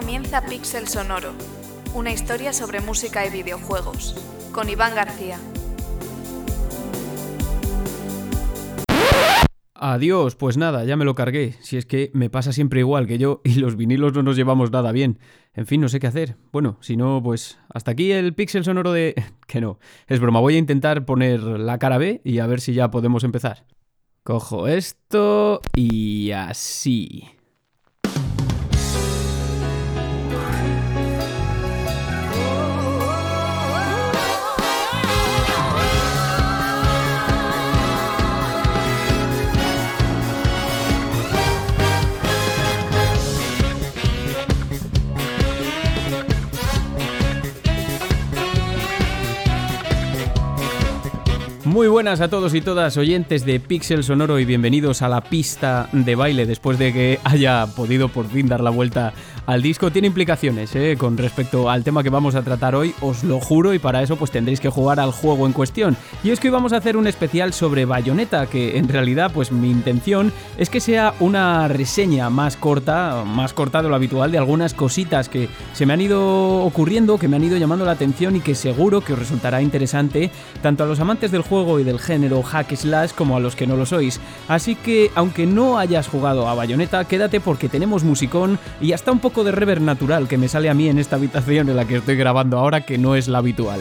comienza Pixel Sonoro, una historia sobre música y videojuegos, con Iván García. Adiós, pues nada, ya me lo cargué. Si es que me pasa siempre igual que yo y los vinilos no nos llevamos nada bien. En fin, no sé qué hacer. Bueno, si no, pues hasta aquí el pixel sonoro de... que no, es broma, voy a intentar poner la cara B y a ver si ya podemos empezar. Cojo esto y así. Muy buenas a todos y todas oyentes de Pixel Sonoro y bienvenidos a la pista de baile después de que haya podido por fin dar la vuelta al disco. Tiene implicaciones ¿eh? con respecto al tema que vamos a tratar hoy, os lo juro, y para eso pues tendréis que jugar al juego en cuestión. Y es que hoy vamos a hacer un especial sobre Bayonetta, que en realidad pues mi intención es que sea una reseña más corta, más corta de lo habitual, de algunas cositas que se me han ido ocurriendo, que me han ido llamando la atención y que seguro que os resultará interesante tanto a los amantes del juego y del género hack slash como a los que no lo sois. Así que, aunque no hayas jugado a Bayonetta, quédate porque tenemos musicón y hasta un poco de rever natural que me sale a mí en esta habitación en la que estoy grabando ahora, que no es la habitual.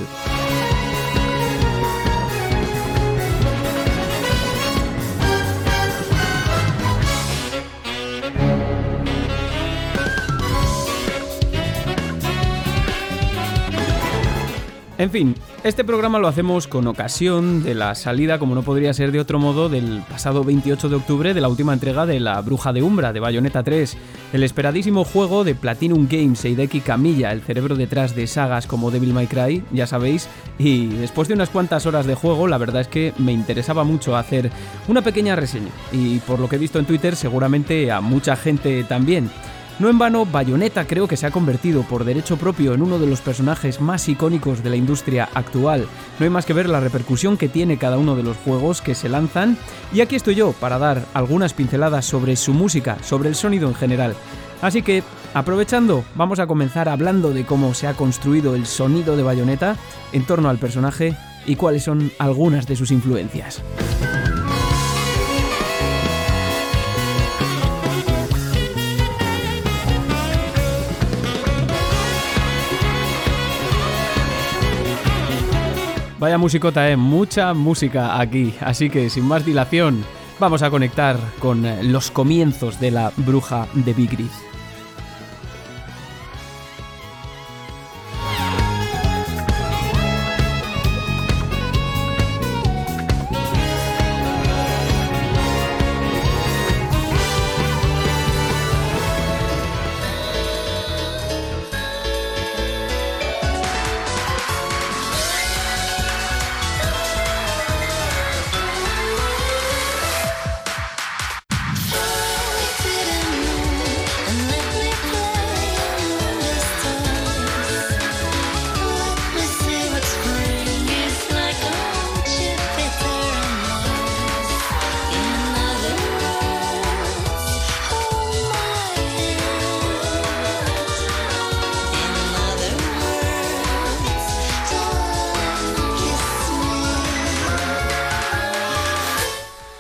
En fin, este programa lo hacemos con ocasión de la salida, como no podría ser de otro modo, del pasado 28 de octubre de la última entrega de La Bruja de Umbra de Bayonetta 3, el esperadísimo juego de Platinum Games e Hideki Kamiya, el cerebro detrás de sagas como Devil May Cry, ya sabéis, y después de unas cuantas horas de juego, la verdad es que me interesaba mucho hacer una pequeña reseña, y por lo que he visto en Twitter, seguramente a mucha gente también. No en vano, Bayonetta creo que se ha convertido por derecho propio en uno de los personajes más icónicos de la industria actual. No hay más que ver la repercusión que tiene cada uno de los juegos que se lanzan. Y aquí estoy yo para dar algunas pinceladas sobre su música, sobre el sonido en general. Así que, aprovechando, vamos a comenzar hablando de cómo se ha construido el sonido de Bayonetta en torno al personaje y cuáles son algunas de sus influencias. Vaya musicota, ¿eh? Mucha música aquí. Así que sin más dilación, vamos a conectar con eh, los comienzos de la bruja de Bigris.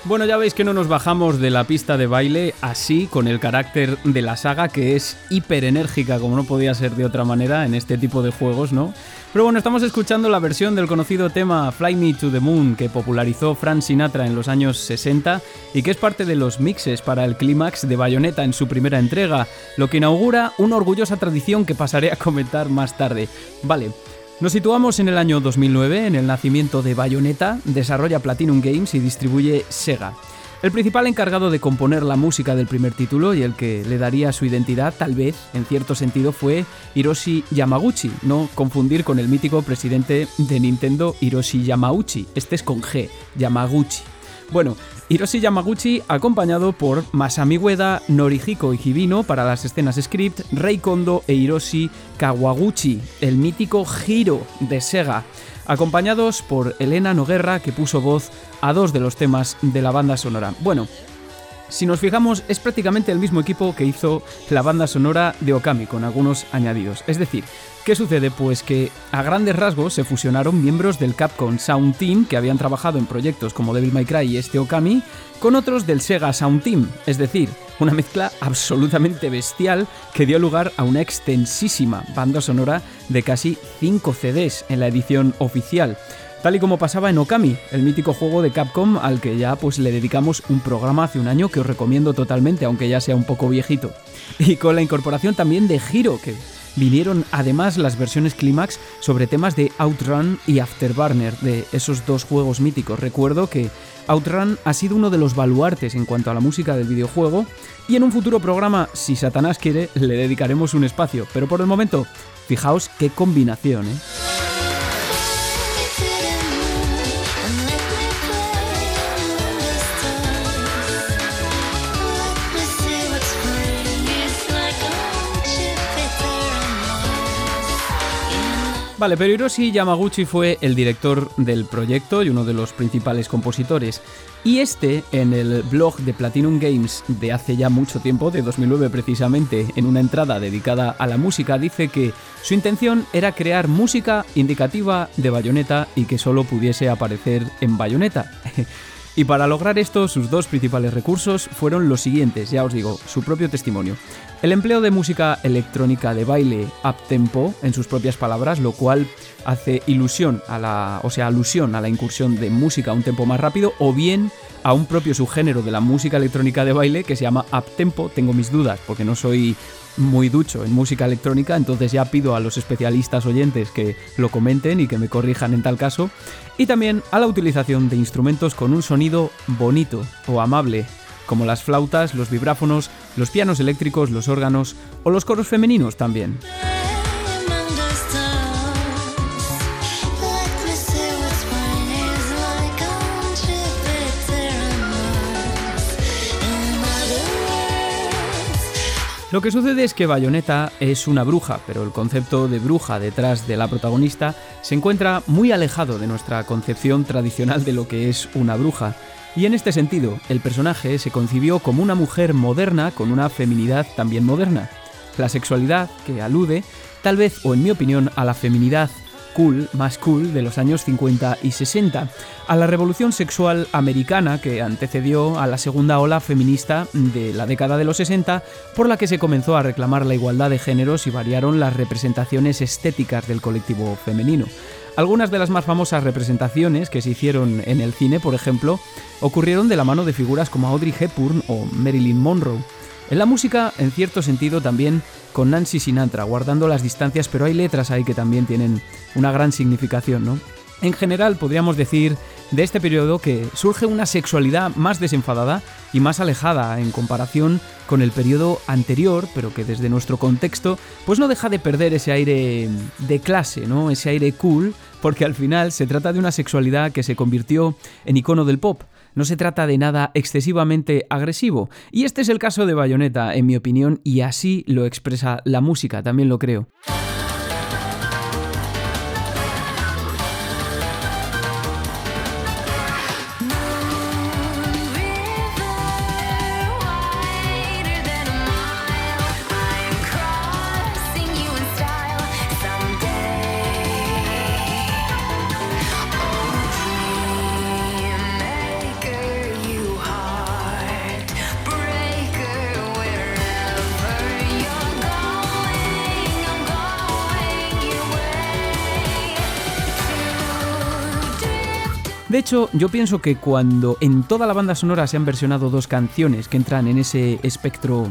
Bueno, ya veis que no nos bajamos de la pista de baile así, con el carácter de la saga, que es hiper enérgica, como no podía ser de otra manera en este tipo de juegos, ¿no? Pero bueno, estamos escuchando la versión del conocido tema Fly Me to the Moon, que popularizó Frank Sinatra en los años 60 y que es parte de los mixes para el clímax de Bayonetta en su primera entrega, lo que inaugura una orgullosa tradición que pasaré a comentar más tarde. Vale, nos situamos en el año 2009, en el nacimiento de Bayonetta, desarrolla Platinum Games y distribuye Sega. El principal encargado de componer la música del primer título y el que le daría su identidad, tal vez, en cierto sentido, fue Hiroshi Yamaguchi, no confundir con el mítico presidente de Nintendo Hiroshi Yamauchi, este es con G, Yamaguchi. Bueno, Hiroshi Yamaguchi acompañado por Masami Ueda, Norihiko Hibino para las escenas script, Rei Kondo e Hiroshi Kawaguchi, el mítico Hiro de Sega, acompañados por Elena Noguerra que puso voz a dos de los temas de la banda sonora. Bueno, Si nos fijamos, es prácticamente el mismo equipo que hizo la banda sonora de Okami, con algunos añadidos. Es decir, ¿qué sucede? Pues que a grandes rasgos se fusionaron miembros del Capcom Sound Team que habían trabajado en proyectos como Devil May Cry y este Okami, con otros del Sega Sound Team, es decir, una mezcla absolutamente bestial que dio lugar a una extensísima banda sonora de casi 5 CDs en la edición oficial tal y como pasaba en Okami, el mítico juego de Capcom al que ya pues le dedicamos un programa hace un año que os recomiendo totalmente, aunque ya sea un poco viejito. Y con la incorporación también de Hiro, que vinieron además las versiones clímax sobre temas de Outrun y Afterburner, de esos dos juegos míticos. Recuerdo que Outrun ha sido uno de los baluartes en cuanto a la música del videojuego y en un futuro programa, si Satanás quiere, le dedicaremos un espacio, pero por el momento, fijaos qué combinación, ¿eh? Vale, pero Hiroshi Yamaguchi fue el director del proyecto y uno de los principales compositores. Y este, en el blog de Platinum Games de hace ya mucho tiempo, de 2009 precisamente, en una entrada dedicada a la música, dice que su intención era crear música indicativa de Bayonetta y que solo pudiese aparecer en Bayonetta. Y para lograr esto, sus dos principales recursos fueron los siguientes, ya os digo, su propio testimonio. El empleo de música electrónica de baile up tempo, en sus propias palabras, lo cual hace ilusión a la, o sea, alusión a la incursión de música a un tempo más rápido, o bien a un propio subgénero de la música electrónica de baile que se llama up tempo. Tengo mis dudas porque no soy muy ducho en música electrónica, entonces ya pido a los especialistas oyentes que lo comenten y que me corrijan en tal caso. Y también a la utilización de instrumentos con un sonido bonito o amable, como las flautas, los vibráfonos, los pianos eléctricos, los órganos o los coros femeninos también. Lo que sucede es que Bayonetta es una bruja, pero el concepto de bruja detrás de la protagonista se encuentra muy alejado de nuestra concepción tradicional de lo que es una bruja. Y en este sentido, el personaje se concibió como una mujer moderna con una feminidad también moderna. La sexualidad, que alude, tal vez o en mi opinión, a la feminidad cool, más cool de los años 50 y 60, a la revolución sexual americana que antecedió a la segunda ola feminista de la década de los 60, por la que se comenzó a reclamar la igualdad de géneros y variaron las representaciones estéticas del colectivo femenino. Algunas de las más famosas representaciones que se hicieron en el cine, por ejemplo, ocurrieron de la mano de figuras como Audrey Hepburn o Marilyn Monroe. En la música, en cierto sentido, también con Nancy Sinatra, guardando las distancias, pero hay letras ahí que también tienen una gran significación, ¿no? En general, podríamos decir de este periodo que surge una sexualidad más desenfadada y más alejada en comparación con el periodo anterior, pero que desde nuestro contexto, pues no deja de perder ese aire de clase, ¿no? Ese aire cool, porque al final se trata de una sexualidad que se convirtió en icono del pop no se trata de nada excesivamente agresivo. Y este es el caso de Bayonetta, en mi opinión, y así lo expresa la música, también lo creo. Hecho, yo pienso que cuando en toda la banda sonora se han versionado dos canciones que entran en ese espectro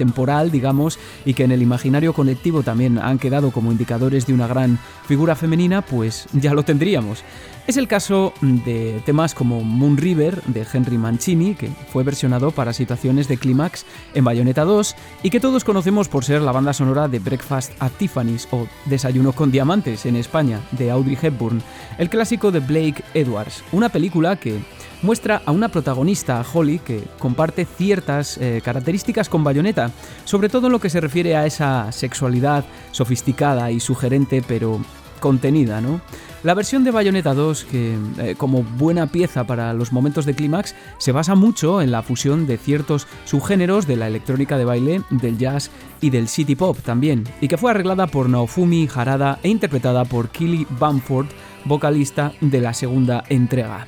temporal, digamos, y que en el imaginario colectivo también han quedado como indicadores de una gran figura femenina, pues ya lo tendríamos. Es el caso de temas como Moon River de Henry Mancini, que fue versionado para situaciones de clímax en Bayonetta 2 y que todos conocemos por ser la banda sonora de Breakfast at Tiffany's o Desayuno con Diamantes en España, de Audrey Hepburn, el clásico de Blake Edwards, una película que muestra a una protagonista, Holly, que comparte ciertas eh, características con Bayonetta, sobre todo en lo que se refiere a esa sexualidad sofisticada y sugerente pero contenida, ¿no? La versión de Bayonetta 2, que eh, como buena pieza para los momentos de clímax, se basa mucho en la fusión de ciertos subgéneros de la electrónica de baile, del jazz y del city pop también, y que fue arreglada por Naofumi Harada e interpretada por Killy Bamford, vocalista de la segunda entrega.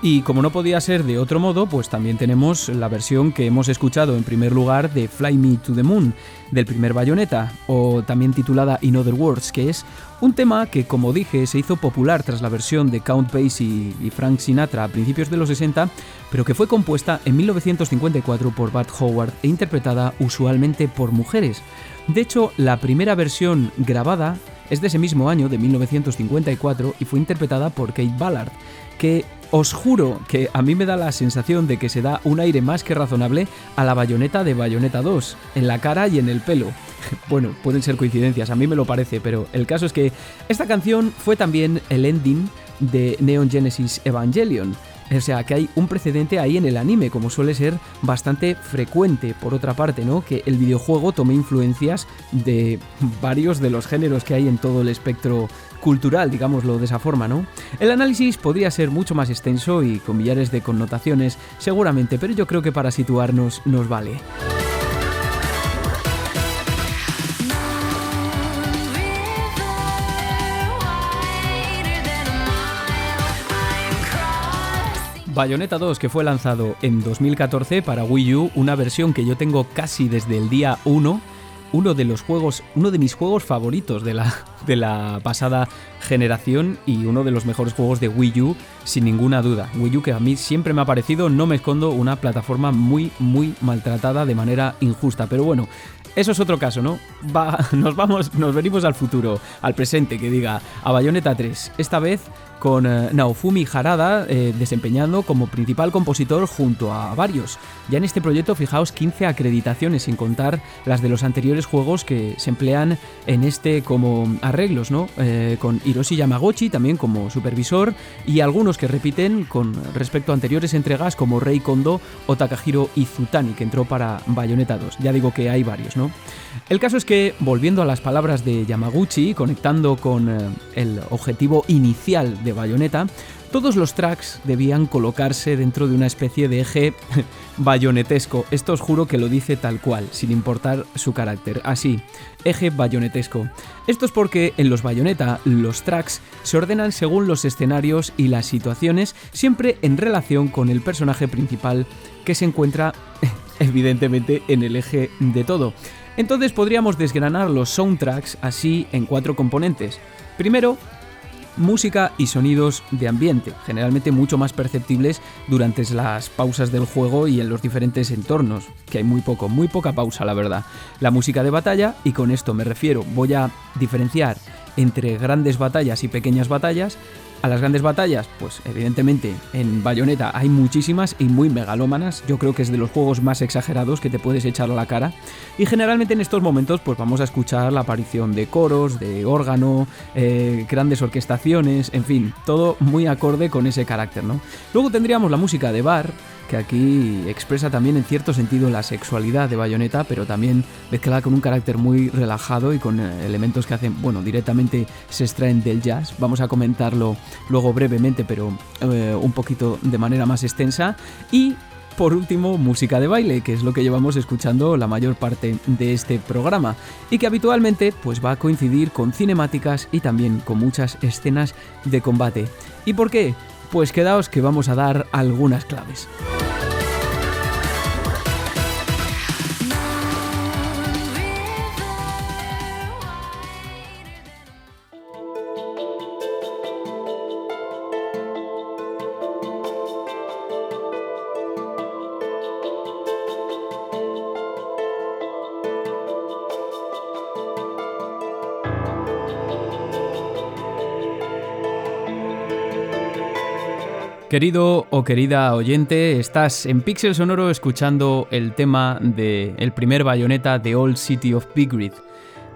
Y como no podía ser de otro modo, pues también tenemos la versión que hemos escuchado en primer lugar de Fly Me to the Moon, del primer Bayonetta, o también titulada In Other Words, que es un tema que, como dije, se hizo popular tras la versión de Count Basie y Frank Sinatra a principios de los 60, pero que fue compuesta en 1954 por Bud Howard e interpretada usualmente por mujeres. De hecho, la primera versión grabada es de ese mismo año, de 1954, y fue interpretada por Kate Ballard, que os juro que a mí me da la sensación de que se da un aire más que razonable a la bayoneta de Bayonetta 2, en la cara y en el pelo. Bueno, pueden ser coincidencias, a mí me lo parece, pero el caso es que esta canción fue también el ending de Neon Genesis Evangelion, o sea, que hay un precedente ahí en el anime, como suele ser bastante frecuente, por otra parte, ¿no? Que el videojuego tome influencias de varios de los géneros que hay en todo el espectro cultural, digámoslo de esa forma, ¿no? El análisis podría ser mucho más extenso y con millares de connotaciones, seguramente, pero yo creo que para situarnos nos vale. Bayonetta 2, que fue lanzado en 2014 para Wii U, una versión que yo tengo casi desde el día 1, uno de los juegos, uno de mis juegos favoritos de la, de la pasada generación y uno de los mejores juegos de Wii U, sin ninguna duda. Wii U que a mí siempre me ha parecido, no me escondo, una plataforma muy, muy maltratada de manera injusta. Pero bueno, eso es otro caso, ¿no? nos vamos, nos venimos al futuro, al presente, que diga, a Bayonetta 3. Esta vez con eh, Naofumi Harada eh, desempeñando como principal compositor junto a varios. Ya en este proyecto fijaos 15 acreditaciones sin contar las de los anteriores juegos que se emplean en este como arreglos, ¿no? Eh, con Hiroshi Yamaguchi también como supervisor y algunos que repiten con respecto a anteriores entregas como Rei Kondo o Takahiro Izutani que entró para Bayonetta 2. Ya digo que hay varios, ¿no? El caso es que, volviendo a las palabras de Yamaguchi, conectando con el objetivo inicial de Bayonetta, todos los tracks debían colocarse dentro de una especie de eje bayonetesco. Esto os juro que lo dice tal cual, sin importar su carácter. Así, eje bayonetesco. Esto es porque en los Bayonetta los tracks se ordenan según los escenarios y las situaciones, siempre en relación con el personaje principal que se encuentra evidentemente en el eje de todo. Entonces podríamos desgranar los soundtracks así en cuatro componentes. Primero, música y sonidos de ambiente, generalmente mucho más perceptibles durante las pausas del juego y en los diferentes entornos, que hay muy poco, muy poca pausa la verdad. La música de batalla, y con esto me refiero, voy a diferenciar entre grandes batallas y pequeñas batallas, a las grandes batallas, pues evidentemente en Bayonetta hay muchísimas y muy megalómanas. Yo creo que es de los juegos más exagerados que te puedes echar a la cara. Y generalmente en estos momentos, pues vamos a escuchar la aparición de coros, de órgano, eh, grandes orquestaciones, en fin, todo muy acorde con ese carácter, ¿no? Luego tendríamos la música de bar que aquí expresa también en cierto sentido la sexualidad de Bayonetta, pero también mezclada con un carácter muy relajado y con eh, elementos que hacen, bueno, directamente se extraen del jazz. Vamos a comentarlo luego brevemente, pero eh, un poquito de manera más extensa. Y por último, música de baile, que es lo que llevamos escuchando la mayor parte de este programa y que habitualmente pues va a coincidir con cinemáticas y también con muchas escenas de combate. ¿Y por qué? Pues quedaos que vamos a dar algunas claves. Querido o querida oyente, estás en Pixel Sonoro escuchando el tema de el primer bayoneta de Old City of Big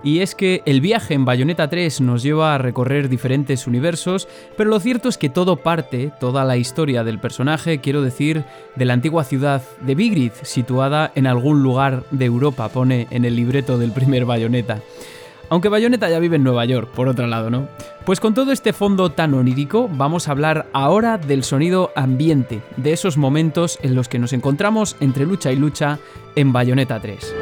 Y es que el viaje en Bayonetta 3 nos lleva a recorrer diferentes universos, pero lo cierto es que todo parte, toda la historia del personaje, quiero decir, de la antigua ciudad de Vigrid, situada en algún lugar de Europa, pone en el libreto del primer Bayonetta. Aunque Bayonetta ya vive en Nueva York, por otro lado, ¿no? Pues con todo este fondo tan onírico, vamos a hablar ahora del sonido ambiente, de esos momentos en los que nos encontramos entre lucha y lucha en Bayonetta 3.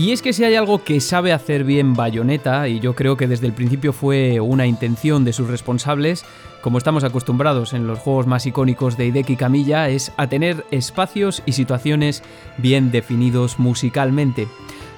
Y es que si hay algo que sabe hacer bien Bayonetta, y yo creo que desde el principio fue una intención de sus responsables, como estamos acostumbrados en los juegos más icónicos de Hideki Kamiya, es a tener espacios y situaciones bien definidos musicalmente.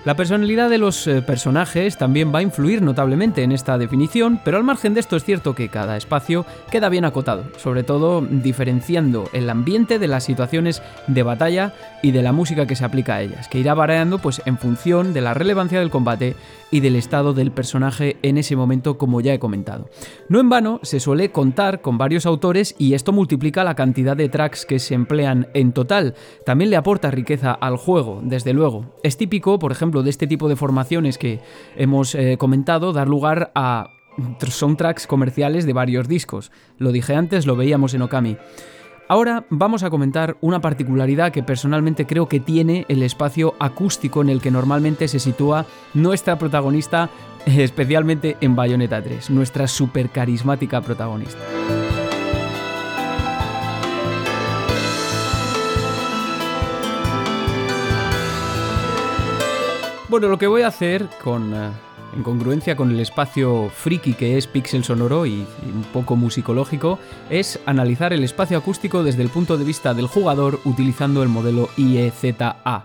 La personalidad de los eh, personajes también va a influir notablemente en esta definición, pero al margen de esto es cierto que cada espacio queda bien acotado, sobre todo diferenciando el ambiente de las situaciones de batalla y de la música que se aplica a ellas, que irá variando pues en función de la relevancia del combate y del estado del personaje en ese momento como ya he comentado. No en vano se suele contar con varios autores y esto multiplica la cantidad de tracks que se emplean en total. También le aporta riqueza al juego, desde luego. Es típico, por ejemplo, de este tipo de formaciones que hemos eh, comentado, dar lugar a soundtracks comerciales de varios discos. Lo dije antes, lo veíamos en Okami. Ahora vamos a comentar una particularidad que personalmente creo que tiene el espacio acústico en el que normalmente se sitúa nuestra protagonista, especialmente en Bayonetta 3, nuestra super carismática protagonista. Bueno, lo que voy a hacer con, eh, en congruencia con el espacio friki que es Pixel Sonoro y, un poco musicológico, es analizar el espacio acústico desde el punto de vista del jugador utilizando el modelo IEZA,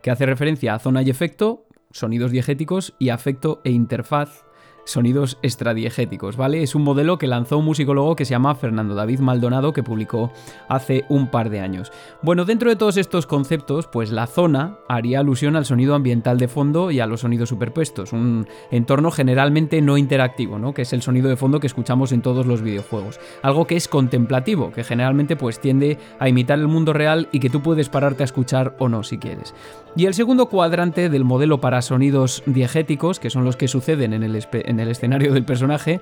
que hace referencia a zona y efecto, sonidos diegéticos y afecto e interfaz sonidos extradiegéticos, ¿vale? Es un modelo que lanzó un musicólogo que se llama Fernando David Maldonado, que publicó hace un par de años. Bueno, dentro de todos estos conceptos, pues la zona haría alusión al sonido ambiental de fondo y a los sonidos superpuestos, un entorno generalmente no interactivo, ¿no? Que es el sonido de fondo que escuchamos en todos los videojuegos. Algo que es contemplativo, que generalmente pues tiende a imitar el mundo real y que tú puedes pararte a escuchar o no si quieres. Y el segundo cuadrante del modelo para sonidos diegéticos, que son los que suceden en el, en el escenario del personaje,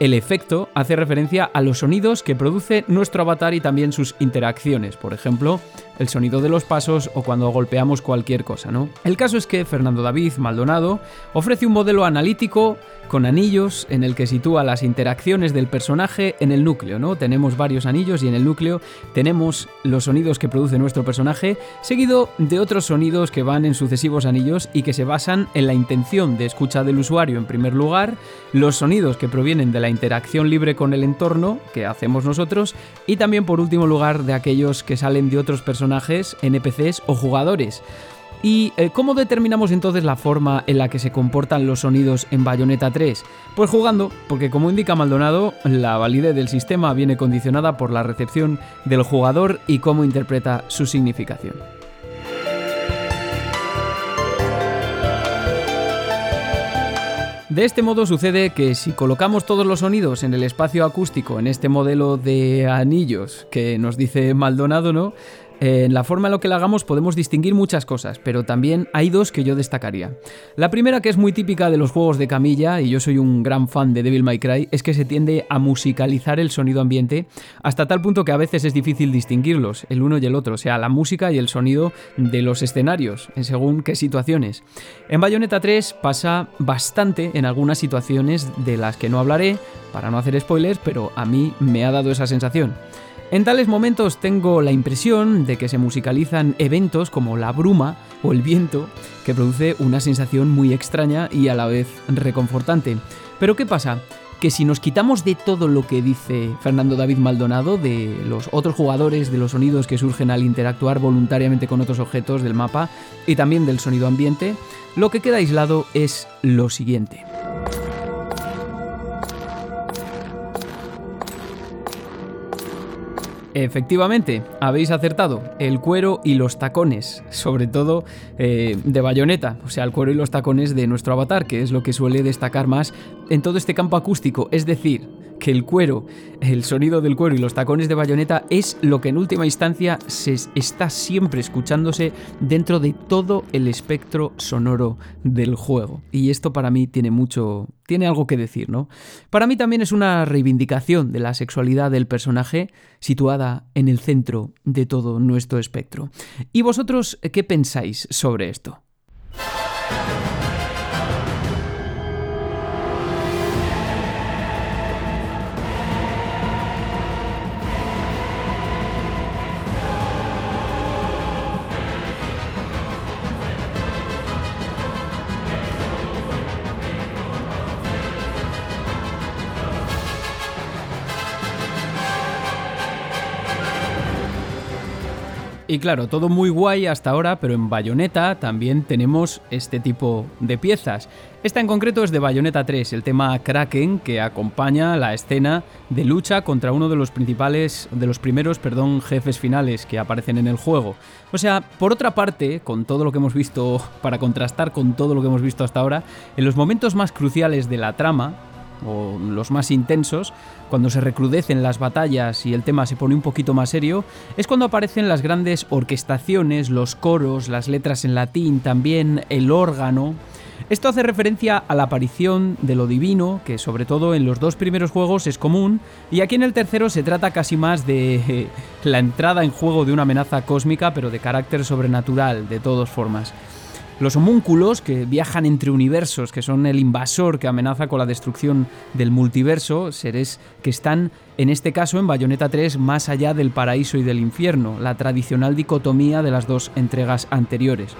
el efecto hace referencia a los sonidos que produce nuestro avatar y también sus interacciones, por ejemplo, el sonido de los pasos o cuando golpeamos cualquier cosa, ¿no? El caso es que Fernando David Maldonado ofrece un modelo analítico con anillos en el que sitúa las interacciones del personaje en el núcleo, ¿no? Tenemos varios anillos y en el núcleo tenemos los sonidos que produce nuestro personaje, seguido de otros sonidos que van en sucesivos anillos y que se basan en la intención de escucha del usuario en primer lugar, los sonidos que provienen de la interacción libre con el entorno que hacemos nosotros y también por último lugar de aquellos que salen de otros personajes, NPCs o jugadores. ¿Y eh, cómo determinamos entonces la forma en la que se comportan los sonidos en Bayonetta 3? Pues jugando, porque como indica Maldonado, la validez del sistema viene condicionada por la recepción del jugador y cómo interpreta su significación. De este modo sucede que si colocamos todos los sonidos en el espacio acústico en este modelo de anillos que nos dice Maldonado, ¿no? En la forma en la que la hagamos podemos distinguir muchas cosas, pero también hay dos que yo destacaría. La primera, que es muy típica de los juegos de camilla, y yo soy un gran fan de Devil May Cry, es que se tiende a musicalizar el sonido ambiente hasta tal punto que a veces es difícil distinguirlos, el uno y el otro, o sea, la música y el sonido de los escenarios, en según qué situaciones. En Bayonetta 3 pasa bastante en algunas situaciones de las que no hablaré, para no hacer spoilers, pero a mí me ha dado esa sensación. En tales momentos tengo la impresión de que se musicalizan eventos como la bruma o el viento, que produce una sensación muy extraña y a la vez reconfortante. Pero ¿qué pasa? Que si nos quitamos de todo lo que dice Fernando David Maldonado, de los otros jugadores, de los sonidos que surgen al interactuar voluntariamente con otros objetos del mapa y también del sonido ambiente, lo que queda aislado es lo siguiente. Efectivamente, habéis acertado, el cuero y los tacones, sobre todo eh, de bayoneta, o sea, el cuero y los tacones de nuestro avatar, que es lo que suele destacar más en todo este campo acústico, es decir, que el cuero, el sonido del cuero y los tacones de bayoneta es lo que en última instancia se está siempre escuchándose dentro de todo el espectro sonoro del juego. Y esto para mí tiene mucho, tiene algo que decir, ¿no? Para mí también es una reivindicación de la sexualidad del personaje situada en el centro de todo nuestro espectro. ¿Y vosotros qué pensáis sobre esto? Y claro, todo muy guay hasta ahora, pero en Bayonetta también tenemos este tipo de piezas. Esta en concreto es de Bayonetta 3, el tema Kraken que acompaña la escena de lucha contra uno de los principales, de los primeros, perdón, jefes finales que aparecen en el juego. O sea, por otra parte, con todo lo que hemos visto, para contrastar con todo lo que hemos visto hasta ahora, en los momentos más cruciales de la trama, o los más intensos, cuando se recrudecen las batallas y el tema se pone un poquito más serio, es cuando aparecen las grandes orquestaciones, los coros, las letras en latín, también el órgano. Esto hace referencia a la aparición de lo divino, que sobre todo en los dos primeros juegos es común, y aquí en el tercero se trata casi más de la entrada en juego de una amenaza cósmica, pero de carácter sobrenatural, de todas formas. Los homúnculos que viajan entre universos, que son el invasor que amenaza con la destrucción del multiverso, seres que están, en este caso, en Bayonetta 3, más allá del paraíso y del infierno, la tradicional dicotomía de las dos entregas anteriores.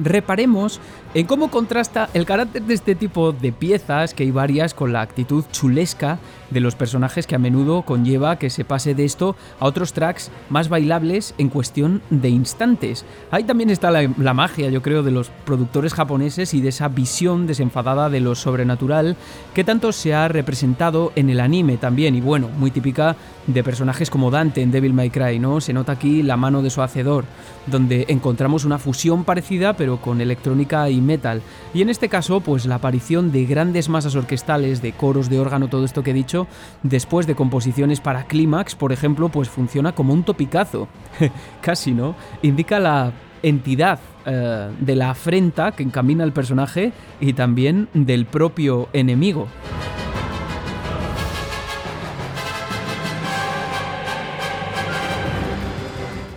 Reparemos en cómo contrasta el carácter de este tipo de piezas, que hay varias, con la actitud chulesca de los personajes que a menudo conlleva que se pase de esto a otros tracks más bailables en cuestión de instantes. Ahí también está la, magia, yo creo, de los productores japoneses y de esa visión desenfadada de lo sobrenatural que tanto se ha representado en el anime también, y bueno, muy típica de personajes como Dante en Devil May Cry, ¿no? Se nota aquí la mano de su hacedor, donde encontramos una fusión parecida, pero con electrónica y metal. Y en este caso, pues la aparición de grandes masas orquestales, de coros de órgano, todo esto que he dicho, después de composiciones para clímax, por ejemplo, pues funciona como un topicazo. Casi, ¿no? Indica la entidad eh, de la afrenta que encamina el personaje y también del propio enemigo.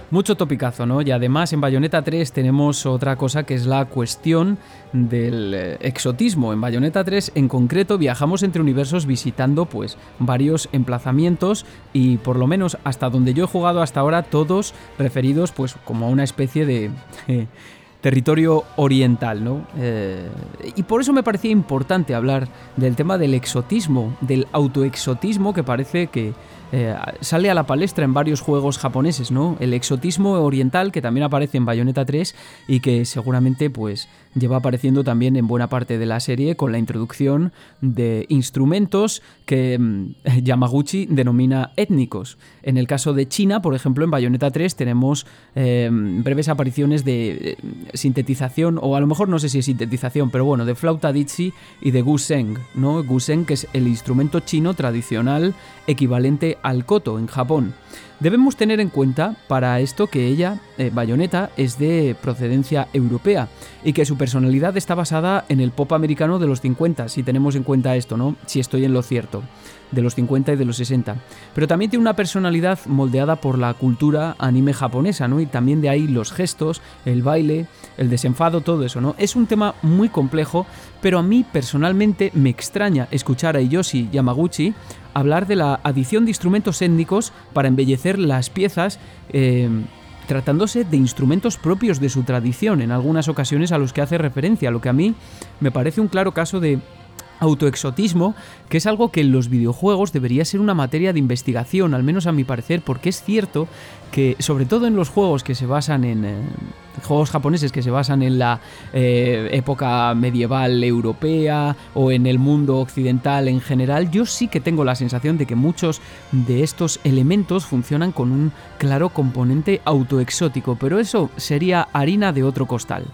Mucho topicazo, ¿no? Y además en Bayonetta 3 tenemos otra cosa que es la cuestión del eh, exotismo. En Bayonetta 3 en concreto viajamos entre universos visitando pues varios emplazamientos y por lo menos hasta donde yo he jugado hasta ahora todos referidos pues como a una especie de... Eh, territorio oriental, ¿no? Eh, y por eso me parecía importante hablar del tema del exotismo, del autoexotismo que parece que eh, sale a la palestra en varios juegos japoneses, ¿no? El exotismo oriental que también aparece en Bayonetta 3 y que seguramente pues lleva apareciendo también en buena parte de la serie con la introducción de instrumentos que mm, Yamaguchi denomina étnicos. En el caso de China, por ejemplo, en Bayonetta 3 tenemos eh, breves apariciones de eh, sintetización, o a lo mejor no sé si es sintetización, pero bueno, de flauta ditsi y de guseng, ¿no? Guseng, que es el instrumento chino tradicional equivalente al koto en Japón. Debemos tener en cuenta para esto que ella, eh, Bayonetta, es de procedencia europea y que su personalidad está basada en el pop americano de los 50, si tenemos en cuenta esto, ¿no? Si estoy en lo cierto de los 50 y de los 60. Pero también tiene una personalidad moldeada por la cultura anime japonesa, ¿no? Y también de ahí los gestos, el baile, el desenfado, todo eso, ¿no? Es un tema muy complejo, pero a mí personalmente me extraña escuchar a Yoshi Yamaguchi hablar de la adición de instrumentos étnicos para embellecer las piezas. Eh, tratándose de instrumentos propios de su tradición, en algunas ocasiones a los que hace referencia, lo que a mí me parece un claro caso de autoexotismo, que es algo que en los videojuegos debería ser una materia de investigación, al menos a mi parecer, porque es cierto que, sobre todo en los juegos que se basan en. Eh, juegos japoneses que se basan en la eh, época medieval europea o en el mundo occidental en general, yo sí que tengo la sensación de que muchos de estos elementos funcionan con un claro componente autoexótico, pero eso sería harina de otro costal.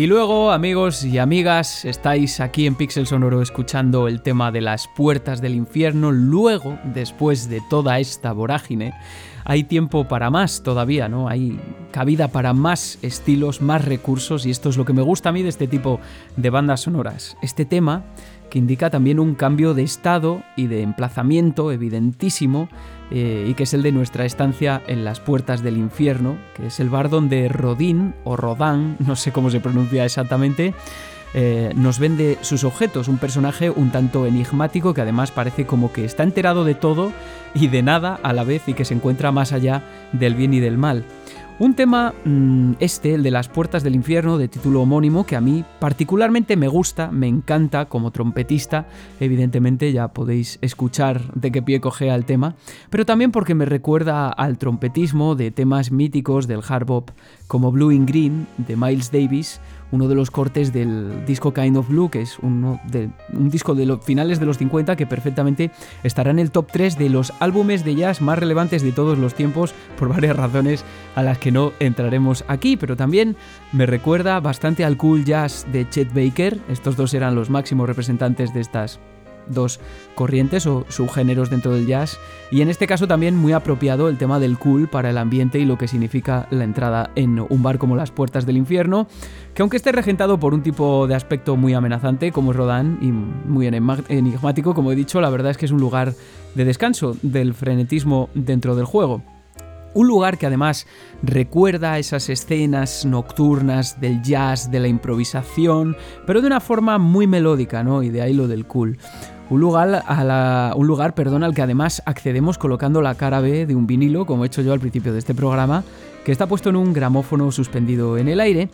Y luego, amigos y amigas, estáis aquí en Pixel Sonoro escuchando el tema de las puertas del infierno. Luego, después de toda esta vorágine, hay tiempo para más todavía, ¿no? Hay cabida para más estilos, más recursos, y esto es lo que me gusta a mí de este tipo de bandas sonoras. Este tema que indica también un cambio de estado y de emplazamiento evidentísimo eh, y que es el de nuestra estancia en las puertas del infierno, que es el bar donde Rodin o Rodán, no sé cómo se pronuncia exactamente, eh, nos vende sus objetos, un personaje un tanto enigmático que además parece como que está enterado de todo y de nada a la vez y que se encuentra más allá del bien y del mal. Un tema, mm, este, el de las puertas del infierno, de título homónimo, que a mí particularmente me gusta, me encanta como trompetista, evidentemente ya podéis escuchar de qué pie cogea el tema, pero también porque me recuerda al trompetismo de temas míticos del hard bop como Blue in Green de Miles Davis, uno de los cortes del disco Kind of Blue, que es un disco de los finales de los 50 que perfectamente estará en el top 3 de los álbumes de jazz más relevantes de todos los tiempos, por varias razones a las que no entraremos aquí, pero también me recuerda bastante al cool jazz de Chet Baker, estos dos eran los máximos representantes de estas dos corrientes o subgéneros dentro del jazz. Y en este caso también muy apropiado el tema del cool para el ambiente y lo que significa la entrada en un bar como las puertas del infierno que aunque esté regentado por un tipo de aspecto muy amenazante como es Rodán y muy enigmático como he dicho la verdad es que es un lugar de descanso del frenetismo dentro del juego un lugar que además recuerda esas escenas nocturnas del jazz, de la improvisación, pero de una forma muy melódica, ¿no? Y de ahí lo del cool. Un lugar, un lugar perdón, al que además accedemos colocando la cara B de un vinilo, como he hecho yo al principio de este programa, que está puesto en un gramófono suspendido en el aire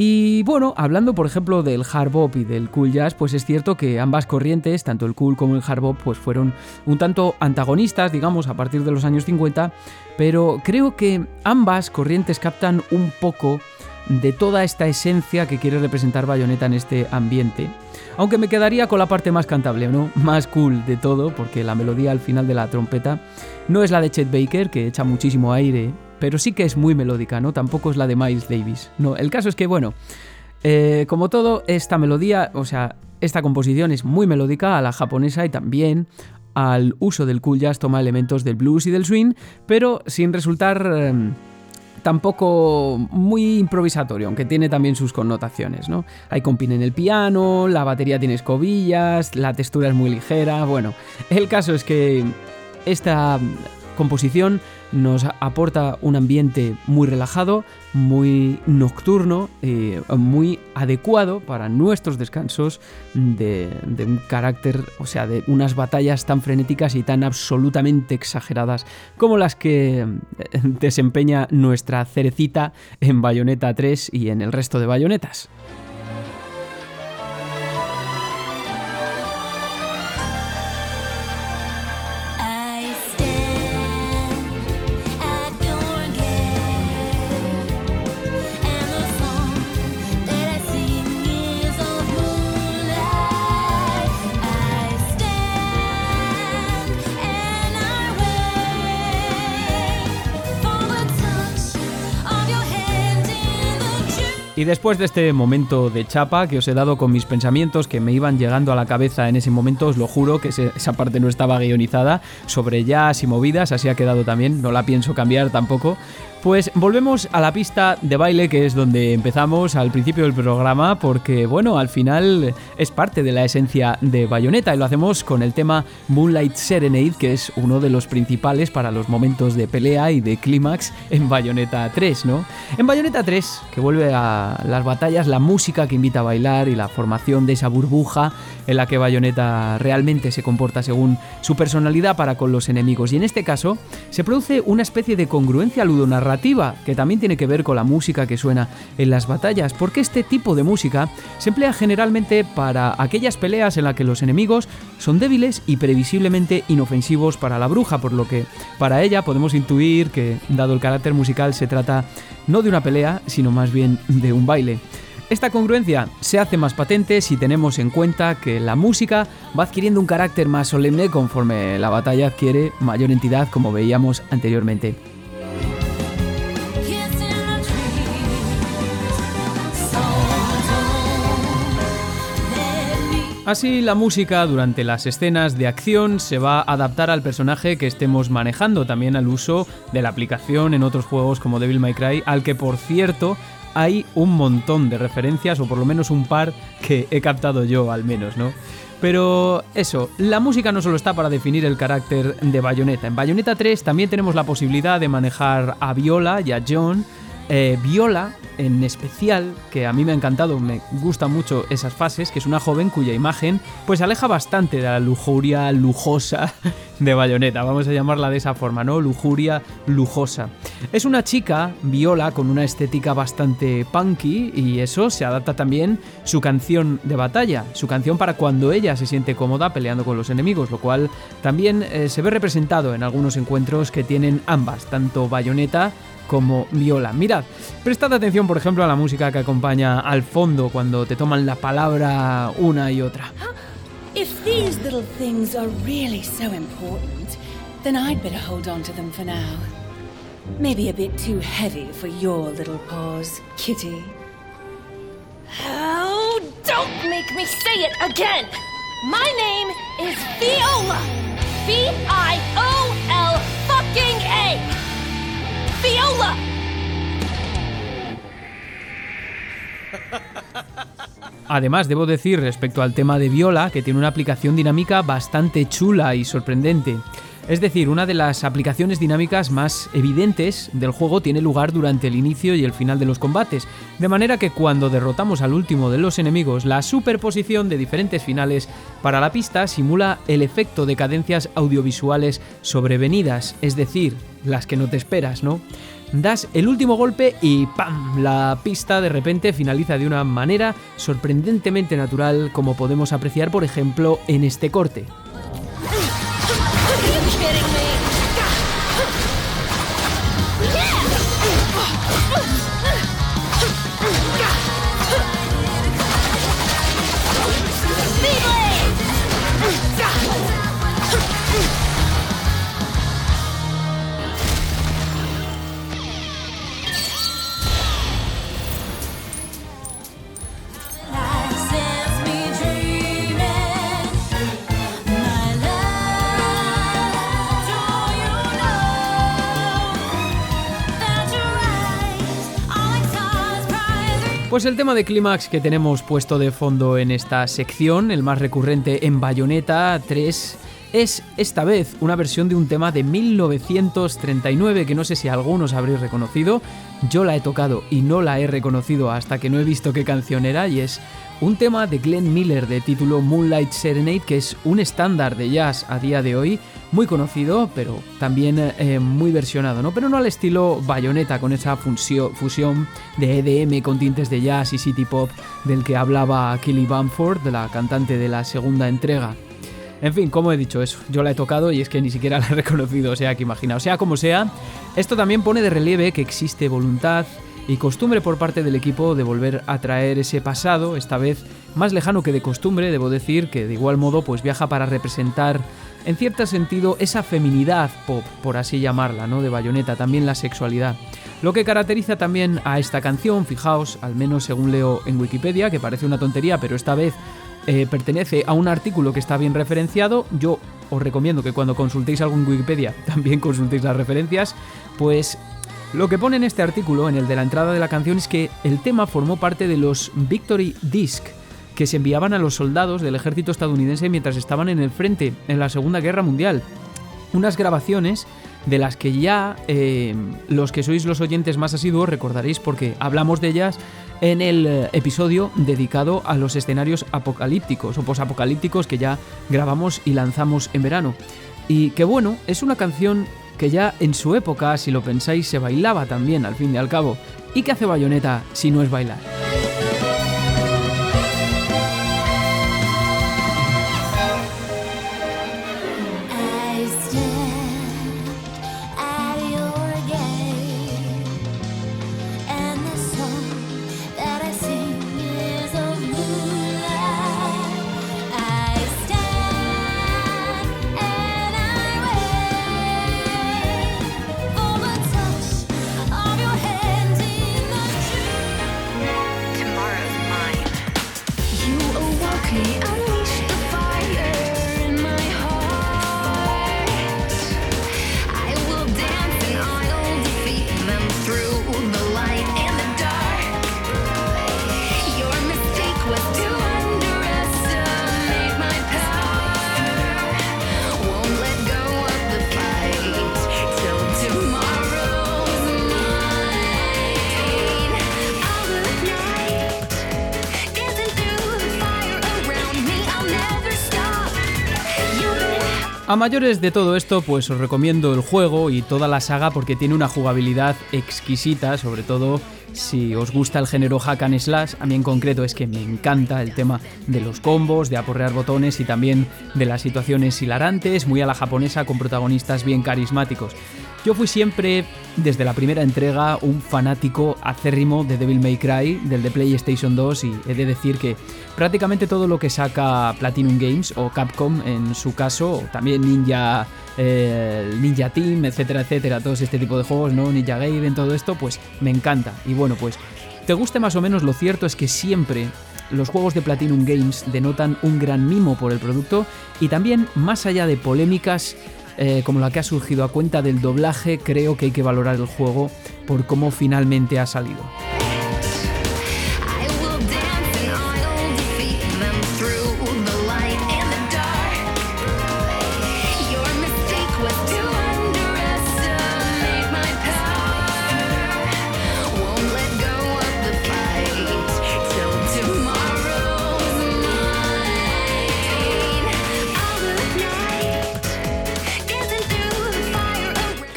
y bueno, hablando por ejemplo del hard bop y del cool jazz, pues es cierto que ambas corrientes, tanto el cool como el hard bop, pues fueron un tanto antagonistas, digamos, a partir de los años 50, pero creo que ambas corrientes captan un poco de toda esta esencia que quiere representar Bayonetta en este ambiente. Aunque me quedaría con la parte más cantable, ¿no? Más cool de todo, porque la melodía al final de la trompeta no es la de Chet Baker, que echa muchísimo aire pero sí que es muy melódica, ¿no? Tampoco es la de Miles Davis. No, el caso es que, bueno, eh, como todo, esta melodía, o sea, esta composición es muy melódica a la japonesa y también al uso del cool jazz toma elementos del blues y del swing, pero sin resultar em, tampoco muy improvisatorio, aunque tiene también sus connotaciones, ¿no? Hay compin en el piano, la batería tiene escobillas, la textura es muy ligera, bueno, el caso es que esta composición nos aporta un ambiente muy relajado, muy nocturno, eh, muy adecuado para nuestros descansos de, de, un carácter, o sea, de unas batallas tan frenéticas y tan absolutamente exageradas como las que eh, desempeña nuestra cerecita en Bayonetta 3 y en el resto de bayonetas. Y después de este momento de chapa que os he dado con mis pensamientos que me iban llegando a la cabeza en ese momento, os lo juro que esa parte no estaba guionizada, sobre jazz y movidas, así ha quedado también, no la pienso cambiar tampoco. Pues volvemos a la pista de baile, que es donde empezamos al principio del programa, porque bueno, al final es parte de la esencia de Bayonetta y lo hacemos con el tema Moonlight Serenade, que es uno de los principales para los momentos de pelea y de clímax en Bayonetta 3, ¿no? En Bayonetta 3, que vuelve a las batallas, la música que invita a bailar y la formación de esa burbuja en la que Bayonetta realmente se comporta según su personalidad para con los enemigos. Y en este caso, se produce una especie de congruencia ludonarrativa que también tiene que ver con la música que suena en las batallas, porque este tipo de música se emplea generalmente para aquellas peleas en las que los enemigos son débiles y previsiblemente inofensivos para la bruja, por lo que para ella podemos intuir que, dado el carácter musical, se trata no de una pelea, sino más bien de un baile. Esta congruencia se hace más patente si tenemos en cuenta que la música va adquiriendo un carácter más solemne conforme la batalla adquiere mayor entidad como veíamos anteriormente. Así, la música durante las escenas de acción se va a adaptar al personaje que estemos manejando, también al uso de la aplicación en otros juegos como Devil May Cry, al que por cierto hay un montón de referencias, o por lo menos un par que he captado yo al menos, ¿no? Pero eso, la música no solo está para definir el carácter de Bayonetta. En Bayonetta 3 también tenemos la posibilidad de manejar a Viola y a John eh, Viola, en especial, que a mí me ha encantado, me gustan mucho esas fases, que es una joven cuya imagen pues aleja bastante de la lujuria lujosa de Bayonetta, vamos a llamarla de esa forma, ¿no? Lujuria lujosa. Es una chica, Viola, con una estética bastante punky y eso se adapta también su canción de batalla, su canción para cuando ella se siente cómoda peleando con los enemigos, lo cual también eh, se ve representado en algunos encuentros que tienen ambas, tanto Bayonetta como viola. Mirad, prestad atención por ejemplo a la música que acompaña al fondo cuando te toman la palabra una y otra. If these little things are really so important, then I'd better hold on to them for now. Maybe a bit too heavy for your little paws, kitty. Oh, don't make me say it again! My name is Viola! V I O L fucking A! ¡Viola! Además, debo decir respecto al tema de Viola que tiene una aplicación dinámica bastante chula y sorprendente. Es decir, una de las aplicaciones dinámicas más evidentes del juego tiene lugar durante el inicio y el final de los combates, de manera que cuando derrotamos al último de los enemigos, la superposición de diferentes finales para la pista simula el efecto de cadencias audiovisuales sobrevenidas, es decir, las que no te esperas, ¿no? Das el último golpe y ¡pam! La pista de repente finaliza de una manera sorprendentemente natural como podemos apreciar por ejemplo en este corte. Pues el tema de clímax que tenemos puesto de fondo en esta sección, el más recurrente en Bayonetta 3, es esta vez una versión de un tema de 1939 que no sé si algunos habréis reconocido. Yo la he tocado y no la he reconocido hasta que no he visto qué canción era y es un tema de Glenn Miller de título Moonlight Serenade que es un estándar de jazz a día de hoy muy conocido, pero también eh, muy versionado, ¿no? Pero no al estilo Bayonetta, con esa fusión de EDM con tintes de jazz y city pop del que hablaba Kelly Bamford, la cantante de la segunda entrega. En fin, como he dicho eso, yo la he tocado y es que ni siquiera la he reconocido, o sea que imagina. Sea como sea, esto también pone de relieve que existe voluntad y costumbre por parte del equipo de volver a traer ese pasado, esta vez más lejano que de costumbre, debo decir que de igual modo pues viaja para representar en cierto sentido esa feminidad pop, por así llamarla, ¿no? De Bayonetta, también la sexualidad. Lo que caracteriza también a esta canción, fijaos, al menos según leo en Wikipedia, que parece una tontería, pero esta vez eh, pertenece a un artículo que está bien referenciado, yo os recomiendo que cuando consultéis algo en Wikipedia también consultéis las referencias, pues lo que pone en este artículo, en el de la entrada de la canción, es que el tema formó parte de los Victory Disc, que se enviaban a los soldados del ejército estadounidense mientras estaban en el frente en la Segunda Guerra Mundial. Unas grabaciones de las que ya eh, los que sois los oyentes más asiduos recordaréis porque hablamos de ellas en el eh, episodio dedicado a los escenarios apocalípticos o posapocalípticos que ya grabamos y lanzamos en verano. Y que bueno, es una canción que ya en su época, si lo pensáis, se bailaba también al fin y al cabo. ¿Y qué hace Bayonetta si no es bailar? A mayores de todo esto, pues os recomiendo el juego y toda la saga porque tiene una jugabilidad exquisita, sobre todo si os gusta el género hack and slash. A mí en concreto es que me encanta el tema de los combos, de aporrear botones y también de las situaciones hilarantes, muy a la japonesa con protagonistas bien carismáticos. Yo fui siempre, desde la primera entrega, un fanático acérrimo de Devil May Cry, del de PlayStation 2, y he de decir que prácticamente todo lo que saca Platinum Games o Capcom en su caso, también Ninja, eh, Ninja Team, etcétera, etcétera, todos este tipo de juegos, ¿no? Ninja Gaiden, todo esto, pues me encanta. Y bueno, pues te guste más o menos, lo cierto es que siempre los juegos de Platinum Games denotan un gran mimo por el producto y también, más allá de polémicas, eh, como la que ha surgido a cuenta del doblaje, creo que hay que valorar el juego por cómo finalmente ha salido.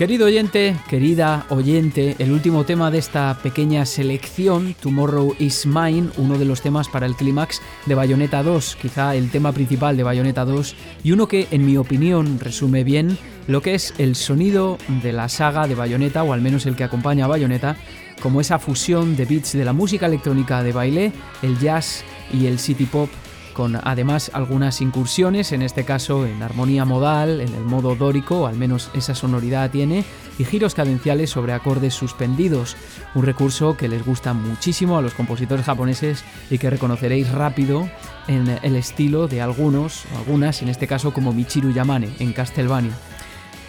Querido oyente, querida oyente, el último tema de esta pequeña selección, Tomorrow is Mine, uno de los temas para el clímax de Bayonetta 2, quizá el tema principal de Bayonetta 2, y uno que, en mi opinión, resume bien lo que es el sonido de la saga de Bayonetta, o al menos el que acompaña a Bayonetta, como esa fusión de beats de la música electrónica de baile, el jazz y el city pop con además algunas incursiones, en este caso en armonía modal, en el modo dórico, al menos esa sonoridad tiene, y giros cadenciales sobre acordes suspendidos, un recurso que les gusta muchísimo a los compositores japoneses y que reconoceréis rápido en el estilo de algunos, algunas, en este caso como Michiru Yamane en Castlevania.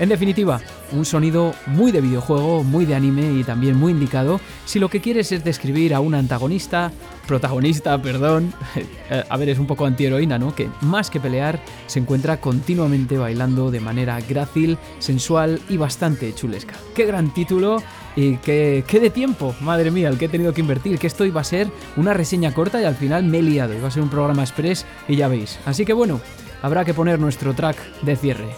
En definitiva, un sonido muy de videojuego, muy de anime y también muy indicado si lo que quieres es describir a un antagonista, protagonista, perdón, eh, a ver, es un poco antiheroína, ¿no? Que más que pelear se encuentra continuamente bailando de manera grácil, sensual y bastante chulesca. ¡Qué gran título! Y qué, qué de tiempo, madre mía, el que he tenido que invertir, que esto iba a ser una reseña corta y al final me he liado, iba a ser un programa express y ya veis. Así que bueno, habrá que poner nuestro track de cierre.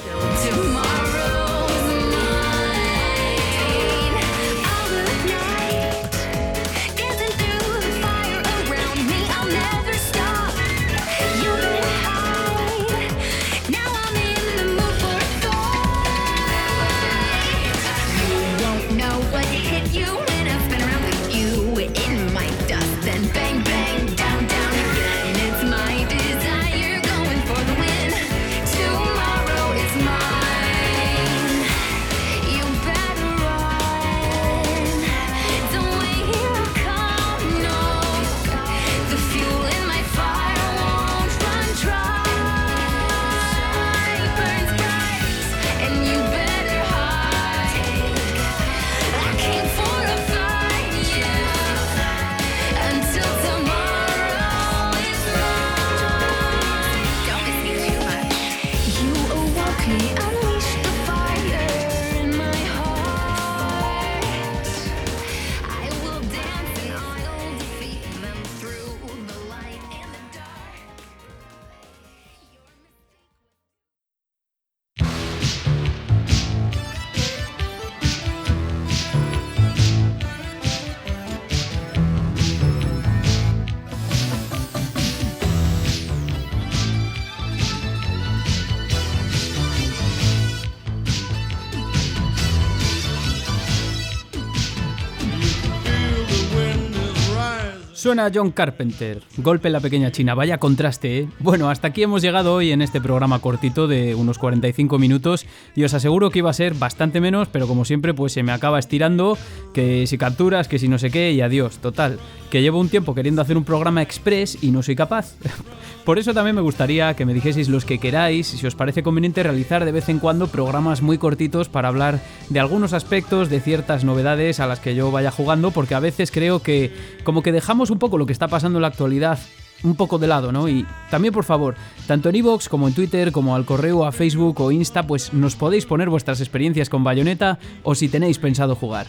Suena John Carpenter, golpe en la pequeña China, vaya contraste, ¿eh? Bueno, hasta aquí hemos llegado hoy en este programa cortito de unos 45 minutos y os aseguro que iba a ser bastante menos, pero como siempre pues se me acaba estirando, que si capturas, que si no sé qué y adiós, total, que llevo un tiempo queriendo hacer un programa express y no soy capaz. Por eso también me gustaría que me dijeseis los que queráis, si os parece conveniente realizar de vez en cuando programas muy cortitos para hablar de algunos aspectos, de ciertas novedades a las que yo vaya jugando, porque a veces creo que como que dejamos un poco lo que está pasando en la actualidad un poco de lado, ¿no? Y también, por favor, tanto en iVoox como en Twitter, como al correo, a Facebook o Insta, pues nos podéis poner vuestras experiencias con Bayonetta o si tenéis pensado jugar.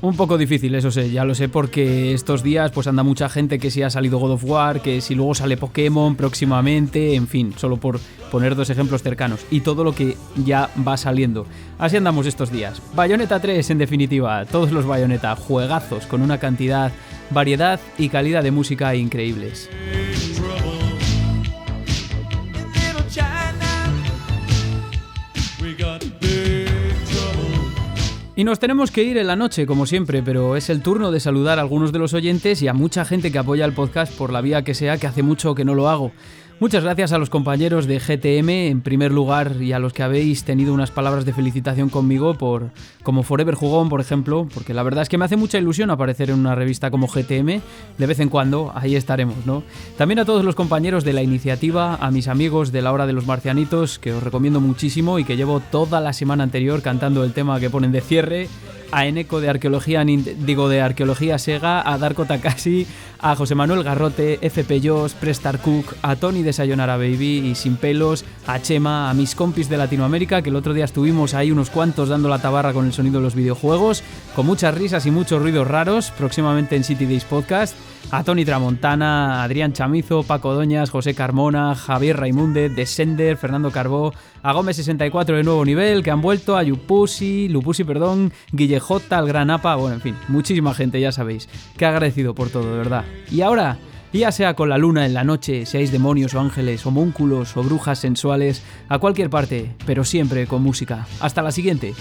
Un poco difícil, eso sé, ya lo sé, porque estos días pues anda mucha gente que si ha salido God of War, que si luego sale Pokémon próximamente, en fin, solo por poner dos ejemplos cercanos, y todo lo que ya va saliendo. Así andamos estos días. Bayonetta 3, en definitiva, todos los Bayonetta, juegazos con una cantidad, variedad y calidad de música increíbles. Y nos tenemos que ir en la noche, como siempre, pero es el turno de saludar a algunos de los oyentes y a mucha gente que apoya el podcast por la vía que sea, que hace mucho que no lo hago. Muchas gracias a los compañeros de GTM en primer lugar y a los que habéis tenido unas palabras de felicitación conmigo por como Forever Jugón, por ejemplo, porque la verdad es que me hace mucha ilusión aparecer en una revista como GTM, de vez en cuando ahí estaremos, ¿no? También a todos los compañeros de la iniciativa, a mis amigos de la hora de los marcianitos, que os recomiendo muchísimo y que llevo toda la semana anterior cantando el tema que ponen de cierre a Eneco de Arqueología, digo de Arqueología Sega, a Darko Takashi, a José Manuel Garrote, FP Joss, Prestar Cook, a Tony de Sayonara Baby y Sin Pelos, a Chema, a mis compis de Latinoamérica, que el otro día estuvimos ahí unos cuantos dando la tabarra con el sonido de los videojuegos, con muchas risas y muchos ruidos raros, próximamente en City Days Podcast a Tony Tramontana, Adrián Chamizo, Paco Doñas, José Carmona, Javier Raimunde, Descender, Fernando Carbó, a Gómez 64 de nuevo nivel, que han vuelto, a Yupusi, Lupusi, perdón, Guille J, al Gran Apa, bueno, en fin, muchísima gente, ya sabéis. Qué agradecido por todo, de verdad. Y ahora, ya sea con la luna en la noche, seáis demonios o ángeles, o múnculos o brujas sensuales, a cualquier parte, pero siempre con música. Hasta la siguiente.